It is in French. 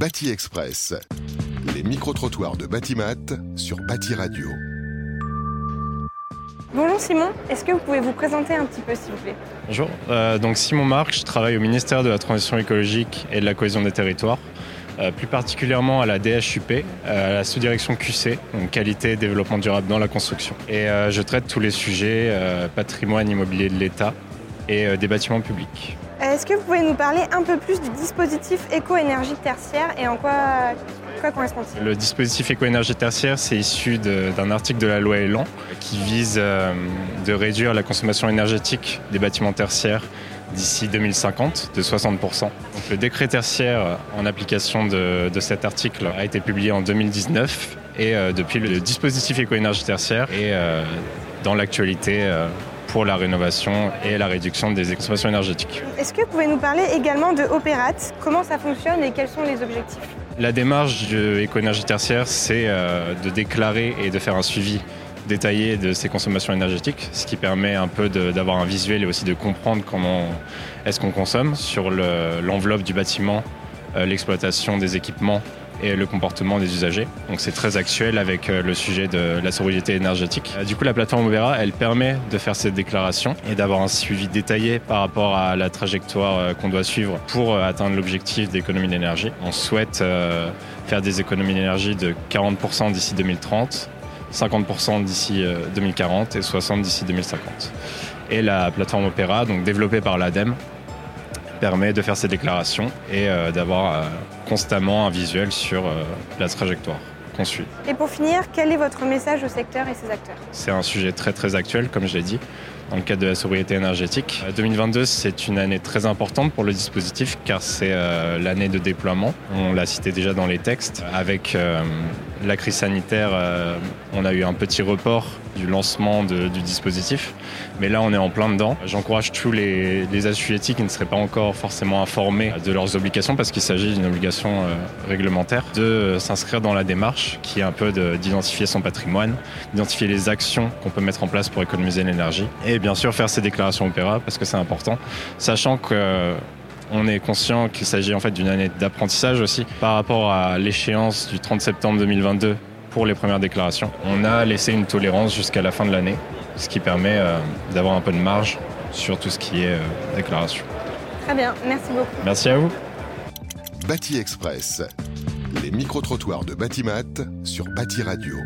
Bâti Express. Les micro-trottoirs de Batimat sur Bâti Radio. Bonjour Simon, est-ce que vous pouvez vous présenter un petit peu s'il vous plaît Bonjour, euh, donc Simon Marc, je travaille au ministère de la Transition écologique et de la cohésion des territoires, euh, plus particulièrement à la DHUP, euh, à la sous-direction QC, donc qualité et développement durable dans la construction. Et euh, je traite tous les sujets euh, patrimoine immobilier de l'État et euh, des bâtiments publics. Est-ce que vous pouvez nous parler un peu plus du dispositif éco-énergie tertiaire et en quoi, quoi correspond-il? Le dispositif éco-énergie tertiaire, c'est issu d'un article de la loi Elan qui vise euh, de réduire la consommation énergétique des bâtiments tertiaires d'ici 2050 de 60%. Donc, le décret tertiaire en application de, cet article a été publié en 2019 et euh, depuis le dispositif éco-énergie tertiaire est euh, dans l'actualité pour la rénovation et la réduction des consommations énergétiques. Est-ce que vous pouvez nous parler également de Opérat? Comment ça fonctionne et quels sont les objectifs? La démarche de éco-énergie tertiaire, c'est euh, de déclarer et de faire un suivi détaillé de ces consommations énergétiques, ce qui permet un peu d'avoir un visuel et aussi de comprendre comment est-ce qu'on consomme sur le- l'enveloppe du bâtiment, l'exploitation des équipements et le comportement des usagers. Donc c'est très actuel avec euh, le sujet de la sobriété énergétique. Euh, Du coup, la plateforme Overa, elle permet de faire cette déclaration et d'avoir un suivi détaillé par rapport à la trajectoire euh, qu'on doit suivre pour euh, atteindre l'objectif d'économie d'énergie. On souhaite euh, faire des économies d'énergie de 40% d'ici 2030, 50% d'ici euh, 2040 et 60% d'ici 2050. Et la plateforme Opera, donc développée par l'ADEME, permet de faire ces déclarations et euh, d'avoir euh, constamment un visuel sur euh, la trajectoire qu'on suit. Et pour finir, quel est votre message au secteur et ses acteurs? C'est un sujet très très actuel, comme je l'ai dit, dans le cadre de la sobriété énergétique. Euh, 2022, c'est une année très importante pour le dispositif car c'est euh, l'année de déploiement. On l'a cité déjà dans les textes. Avec euh, la crise sanitaire, euh, on a eu un petit report du lancement du dispositif, mais là on est en plein dedans. J'encourage tous les, les qui ne seraient pas encore forcément informés de leurs obligations, parce qu'il s'agit d'une obligation euh, réglementaire, de euh, s'inscrire dans la démarche qui est un peu de- d'identifier son patrimoine, d'identifier les actions qu'on peut mettre en place pour économiser l'énergie, et bien sûr faire ces déclarations opéra, parce que c'est important, sachant que on est conscient qu'il s'agit en fait d'une année d'apprentissage aussi par rapport à l'échéance du 30 septembre 2022 pour les premières déclarations. On a laissé une tolérance jusqu'à la fin de l'année, ce qui permet euh, d'avoir un peu de marge sur tout ce qui est euh, déclaration. Très bien, merci beaucoup. Merci à vous. Bâti Express. Les micro-trottoirs de Batimat sur Bâti Radio.